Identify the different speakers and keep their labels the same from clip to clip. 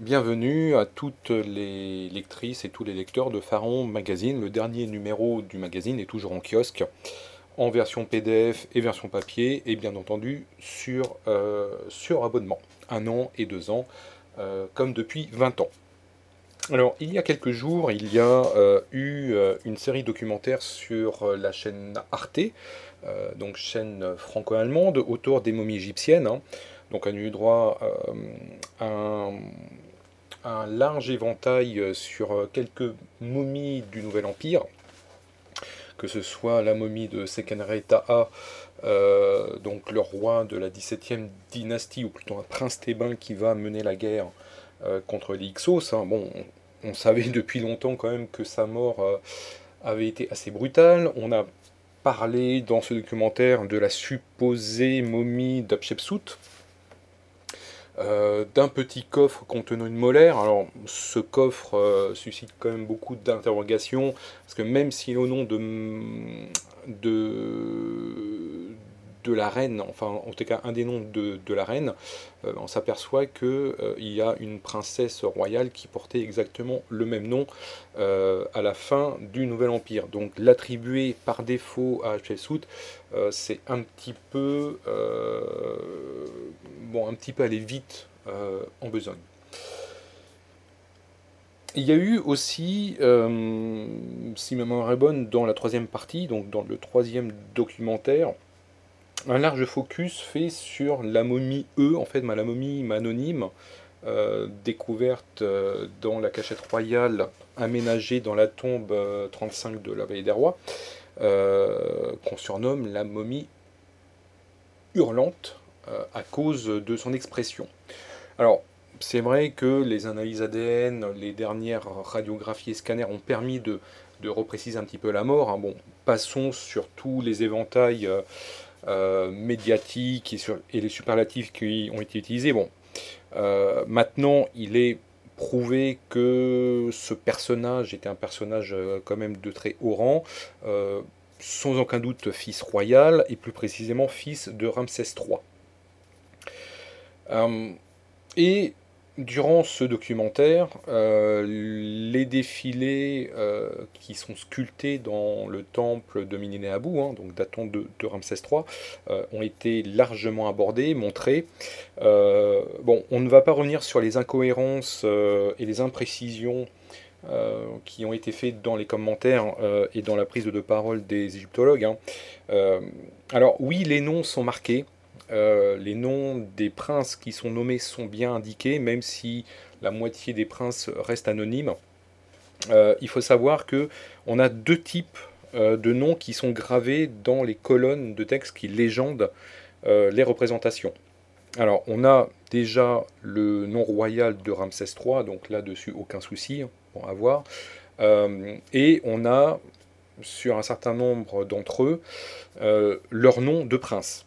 Speaker 1: Bienvenue à toutes les lectrices et tous les lecteurs de Pharaon Magazine. Le dernier numéro du magazine est toujours en kiosque, en version PDF et version papier, et bien entendu sur, euh, sur abonnement. Un an et deux ans, euh, comme depuis 20 ans. Alors, il y a quelques jours, il y a euh, eu une série documentaire sur la chaîne Arte, donc chaîne franco-allemande, autour des momies égyptiennes. Hein. Donc on a eu droit à un un large éventail euh, sur euh, quelques momies du Nouvel Empire, que ce soit la momie de Sekenre Ta'a, euh, donc le roi de la 17e dynastie, ou plutôt un prince thébain qui va mener la guerre contre les Hyksos. Hein. Bon, on, savait depuis longtemps quand même que sa mort avait été assez brutale. On a parlé dans ce documentaire de la supposée momie d'Hatshepsut, euh, d'un petit coffre contenant une molaire. Alors, ce coffre euh, suscite quand même beaucoup d'interrogations, parce que même si au nom de, de, de la reine, enfin en tout cas un des noms de, la reine, euh, on s'aperçoit qu'il euh, y a une princesse royale qui portait exactement le même nom euh, à la fin du Nouvel Empire. Donc l'attribuer par défaut à Hatshepsut, c'est un petit peu bon, un petit peu aller vite en besogne. Il y a eu aussi, si ma mémoire est bonne, dans la troisième partie, donc dans le troisième documentaire, un large focus fait sur la momie E, en fait, la momie anonyme, euh, découverte euh, dans la cachette royale aménagée dans la tombe 35 euh, de la Vallée des Rois, qu'on surnomme la momie hurlante à cause de son expression. Alors, c'est vrai que les analyses ADN, les dernières radiographies et scanners ont permis de, repréciser un petit peu la mort. Hein. Bon, passons sur tous les éventails euh, médiatiques et, les superlatifs qui ont été utilisés. Bon, euh, maintenant, il est prouvé que ce personnage était un personnage euh, quand même de très haut rang, sans aucun doute fils royal, et plus précisément fils de Ramsès III. et Durant ce documentaire, euh, les défilés euh, qui sont sculptés dans le temple de Ménénéabou, hein, donc datant de, Ramsès III, euh, ont été largement abordés, montrés. bon, on ne va pas revenir sur les incohérences et les imprécisions qui ont été faites dans les commentaires et dans la prise de parole des égyptologues. Hein. alors oui, les noms sont marqués. Euh, les noms des princes qui sont nommés sont bien indiqués, même si la moitié des princes restent anonymes. Euh, il faut savoir que on a deux types euh, de noms qui sont gravés dans les colonnes de texte qui légendent les représentations. Alors, on a déjà le nom royal de Ramsès III, donc là-dessus, aucun souci, pour hein, avoir. et on a, sur un certain nombre d'entre eux, leur nom de prince.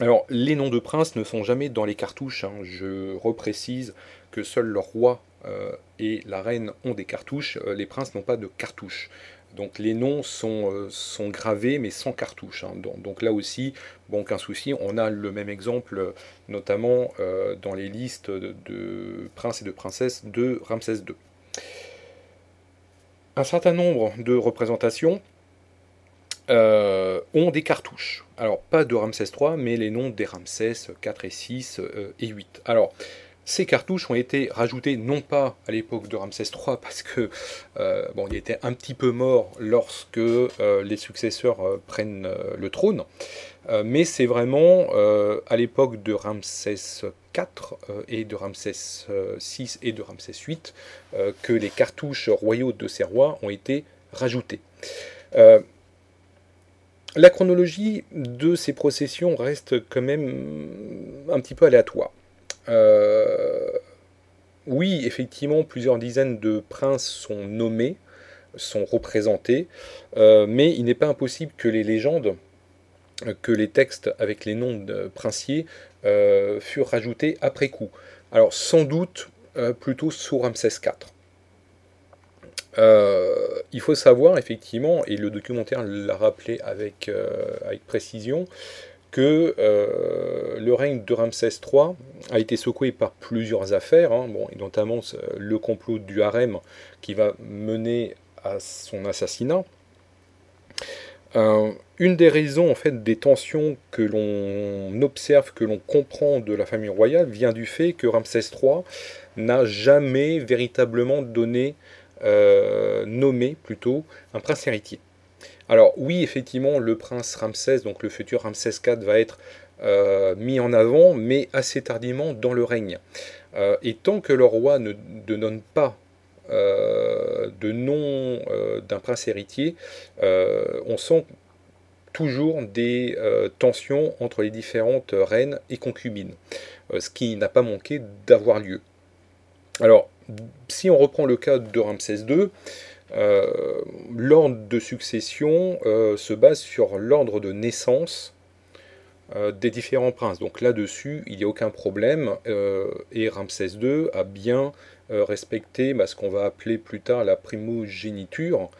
Speaker 1: Alors, les noms de princes ne sont jamais dans les cartouches. Hein. Je reprécise que seul le roi euh, et la reine ont des cartouches. Euh, les princes n'ont pas de cartouches. Donc les noms sont, euh, gravés mais sans cartouche. Hein. Donc, là aussi, bon, aucun souci. On a le même exemple, notamment dans les listes de, princes et de princesses de Ramsès II. Un certain nombre de représentations euh, ont des cartouches. Alors, pas de Ramsès 3, mais les noms des Ramsès 4 et 6 euh, et 8. Alors, ces cartouches ont été rajoutées non pas à l'époque de Ramsès III parce que euh, il était un petit peu mort lorsque les successeurs prennent le trône, mais c'est vraiment à l'époque de Ramsès IV et de Ramsès VI et de Ramsès VIII que les cartouches royaux de ces rois ont été rajoutées. La chronologie de ces processions reste quand même un petit peu aléatoire. Euh, oui, effectivement, plusieurs dizaines de princes sont nommés, sont représentés, euh, mais il n'est pas impossible que les légendes, que les textes avec les noms de princiers euh, furent rajoutés après coup. Alors sans doute plutôt sous Ramsès IV. Euh, il faut savoir effectivement, et le documentaire l'a rappelé avec, euh, avec précision, que le règne de Ramsès III a été secoué par plusieurs affaires, hein, notamment le complot du harem qui va mener à son assassinat. Euh, une des raisons en fait des tensions que l'on observe, que l'on comprend de la famille royale vient du fait que Ramsès III n'a jamais véritablement donné, euh, nommé plutôt, un prince héritier. Alors oui, effectivement, le prince Ramsès, donc le futur Ramsès IV, va être euh, mis en avant, mais assez tardivement dans le règne. et tant que le roi ne, ne donne pas euh, de nom euh, d'un prince héritier, euh, on sent toujours des tensions entre les différentes reines et concubines, ce qui n'a pas manqué d'avoir lieu. Alors, si on reprend le cas de Ramsès II, l'ordre de succession se base sur l'ordre de naissance des différents princes. Donc là-dessus, il n'y a aucun problème, et Ramsès II a bien euh, respecter bah, ce qu'on va appeler plus tard la primogéniture.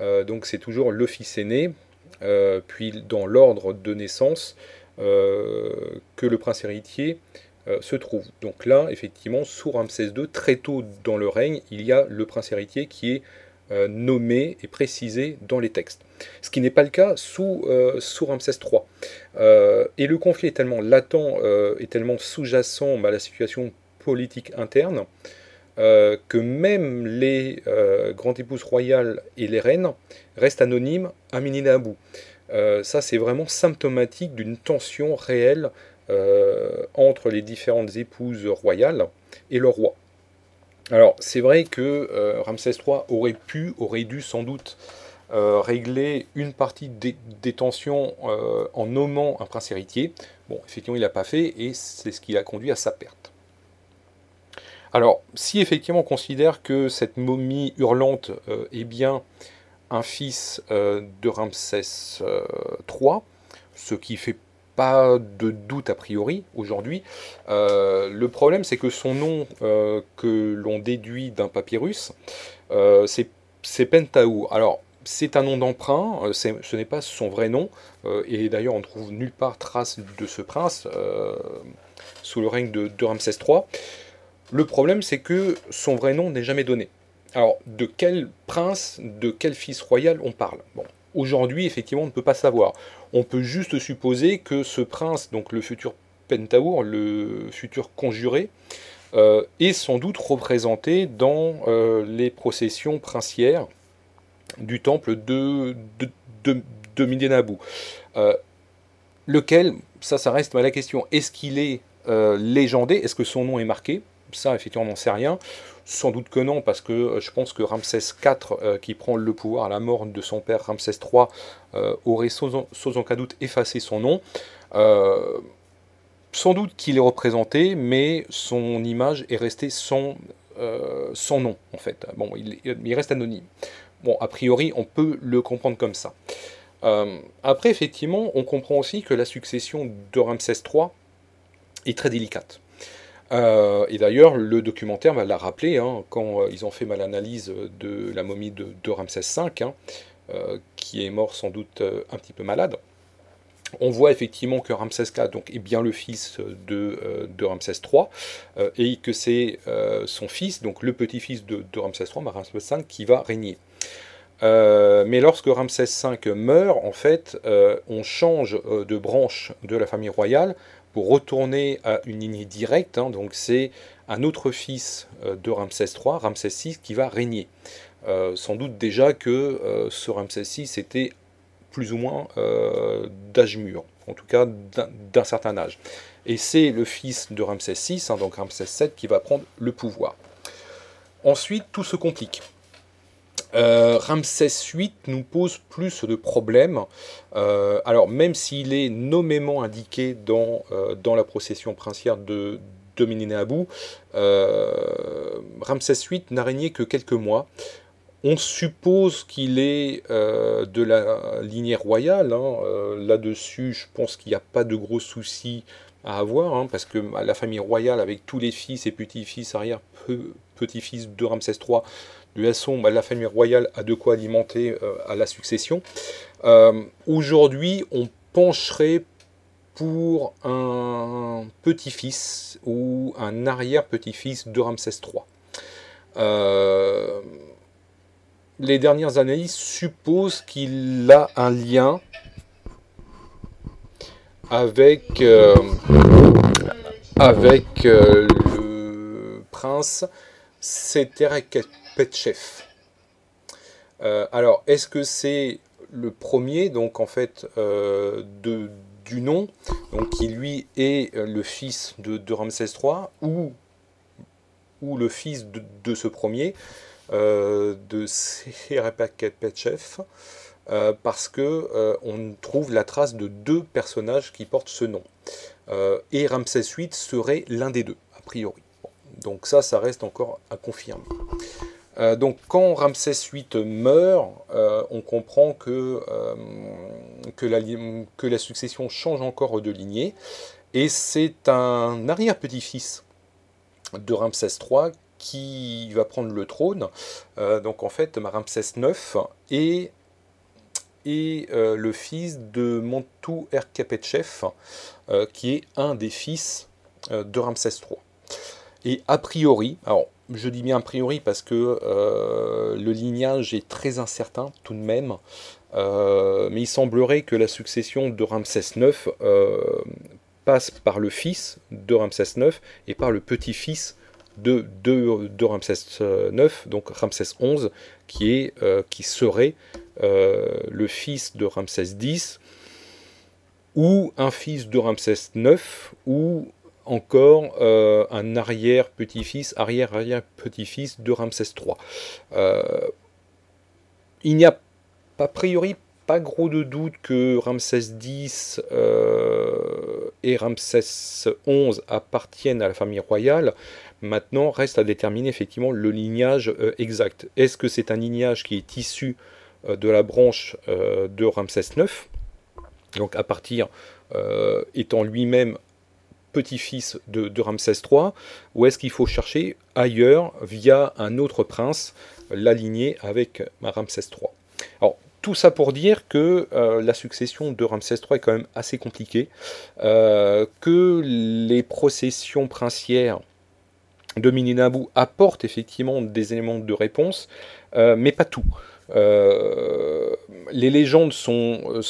Speaker 1: Euh, donc c'est toujours le fils aîné, euh, puis dans l'ordre de naissance que le prince héritier se trouve. Donc là, effectivement, sous Ramsès II, très tôt dans le règne, il y a le prince héritier qui est nommé et précisé dans les textes. Ce qui n'est pas le cas sous, sous Ramsès III. et le conflit est tellement latent et tellement sous-jacent à la situation politique interne euh, que même les euh, grandes épouses royales et les reines restent anonymes à Mininabou. Euh, ça, c'est vraiment symptomatique d'une tension réelle entre les différentes épouses royales et le roi. Alors, c'est vrai que Ramsès III aurait pu, aurait dû sans doute régler une partie des, tensions en nommant un prince héritier. Bon, effectivement, il l'a pas fait et c'est ce qui a conduit à sa perte. Alors, si effectivement on considère que cette momie hurlante euh, est bien un fils euh, de Ramsès III, euh, ce qui fait pas de doute a priori aujourd'hui, le problème c'est que son nom que l'on déduit d'un papyrus, c'est Pentaou. Alors, c'est un nom d'emprunt, ce n'est pas son vrai nom, et d'ailleurs on ne trouve nulle part trace de ce prince sous le règne de, de Ramsès III. Le problème, c'est que son vrai nom n'est jamais donné. Alors, de quel prince, de quel fils royal on parle? Aujourd'hui, effectivement, on ne peut pas savoir. On peut juste supposer que ce prince, donc le futur Pentaour, le futur conjuré, euh, est sans doute représenté dans euh, les processions princières du temple de, de, de, euh, lequel, ça, ça reste la question. Est-ce qu'il est, légendé? Est-ce que son nom est marqué? Ça, effectivement, on n'en sait rien. Sans doute que non, parce que euh, je pense que Ramsès IV, euh, qui prend le pouvoir à la mort de son père Ramsès III, euh, aurait sans, aucun doute effacé son nom. sans doute qu'il est représenté, mais son image est restée sans, nom, en fait. Bon, il, il, reste anonyme. Bon, a priori, on peut le comprendre comme ça. après, effectivement, on comprend aussi que la succession de Ramsès III est très délicate. Euh, et d'ailleurs, le documentaire va la rappeler hein, quand euh, ils ont fait mal analyse de la momie de, Ramsès V, hein, euh, qui est mort sans doute un petit peu malade. On voit effectivement que Ramsès IV est bien le fils de, de Ramsès III, et que c'est son fils, donc le petit-fils de, Ramsès III, Ramsès V, qui va régner. Mais lorsque Ramsès V meurt, en fait, on change de branche de la famille royale pour retourner à une lignée directe. Hein, donc c'est un autre fils euh, de Ramsès III, Ramsès VI, qui va régner. Euh, sans doute déjà que euh, ce Ramsès VI était plus ou moins d'âge mûr, en tout cas d'un certain âge. Et c'est le fils de Ramsès VI, hein, donc Ramsès VII, qui va prendre le pouvoir. Ensuite, tout se complique. Euh, Ramsès VIII nous pose plus de problèmes. Euh, alors, même s'il est nommément indiqué dans, euh, la procession princière de, de Abou, Ramsès VIII n'a régné que quelques mois. On suppose qu'il est de la lignée royale. Hein. Là-dessus, je pense qu'il n'y a pas de gros soucis à avoir, hein, parce que la famille royale, avec tous les fils et petits-fils, arrière-petits-fils de Ramsès III, de façon, bah, la famille royale a de quoi alimenter euh, à la succession. Euh, aujourd'hui, on pencherait pour un petit-fils ou un arrière-petit-fils de Ramsès III. Euh, les dernières analyses supposent qu'il a un lien avec, le prince Seterekpetchef. alors, est-ce que c'est le premier, donc en fait, de, du nom, donc qui lui est le fils de, Ramsès III, ou le fils de, ce premier, euh, de Serepaketpetchef, euh, parce que euh, on trouve la trace de deux personnages qui portent ce nom. et Ramsès VIII serait l'un des deux, a priori. donc ça, ça reste encore à confirmer. Donc quand Ramsès VIII meurt, on comprend que, que, la, succession change encore de lignée, et c'est un arrière-petit-fils de Ramsès III qui va prendre le trône. Euh, donc en fait, Ramsès IX est, euh, le fils de Montou Erkapetchef, euh, qui est un des fils de Ramsès III. Et a priori, je dis bien a priori parce que le lignage est très incertain tout de même, mais il semblerait que la succession de Ramsès IX passe par le fils de Ramsès IX et par le petit-fils de, Ramsès IX, donc Ramsès XI, qui, euh, qui serait euh, le fils de Ramsès X, ou un fils de Ramsès IX, ou encore euh, un arrière-petit-fils, arrière-arrière-petit-fils de Ramsès III. il n'y a a priori pas gros de doute que Ramsès X euh, et Ramsès XI appartiennent à la famille royale. Maintenant, reste à déterminer effectivement le lignage euh, exact. Est-ce que c'est un lignage qui est issu euh, de la branche de Ramsès IX Donc à partir, étant lui-même petit-fils de, Ramsès III, ou est-ce qu'il faut chercher ailleurs, via un autre prince, l'aligner avec Ramsès III Alors, tout ça pour dire que euh, la succession de Ramsès III est quand même assez compliquée, euh, que les processions princières de Mininabou apportent effectivement des éléments de réponse, euh, mais pas tout. Les légendes sont,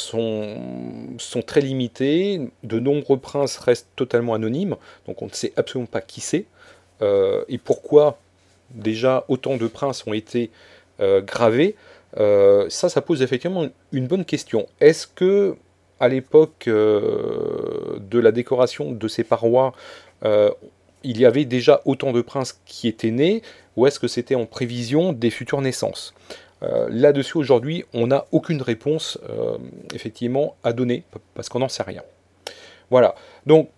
Speaker 1: très limitées, de nombreux princes restent totalement anonymes, donc on ne sait absolument pas qui c'est, et pourquoi déjà autant de princes ont été gravés. Euh, ça, ça pose effectivement une bonne question. Est-ce que à l'époque euh, de la décoration de ces parois, euh, il y avait déjà autant de princes qui étaient nés, ou est-ce que c'était en prévision des futures naissances? Là-dessus, aujourd'hui, on n'a aucune réponse effectivement à donner, parce qu'on n'en sait rien. Voilà. Donc,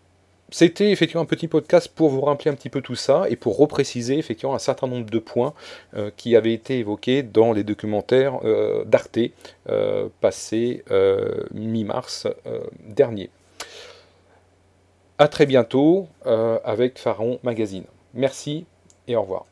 Speaker 1: c'était effectivement un petit podcast pour vous rappeler un petit peu tout ça et pour repréciser effectivement un certain nombre de points euh, qui avaient été évoqués dans les documentaires euh, d'Arte euh, passés mi-mars dernier. A très bientôt avec Pharaon Magazine. Merci et au revoir.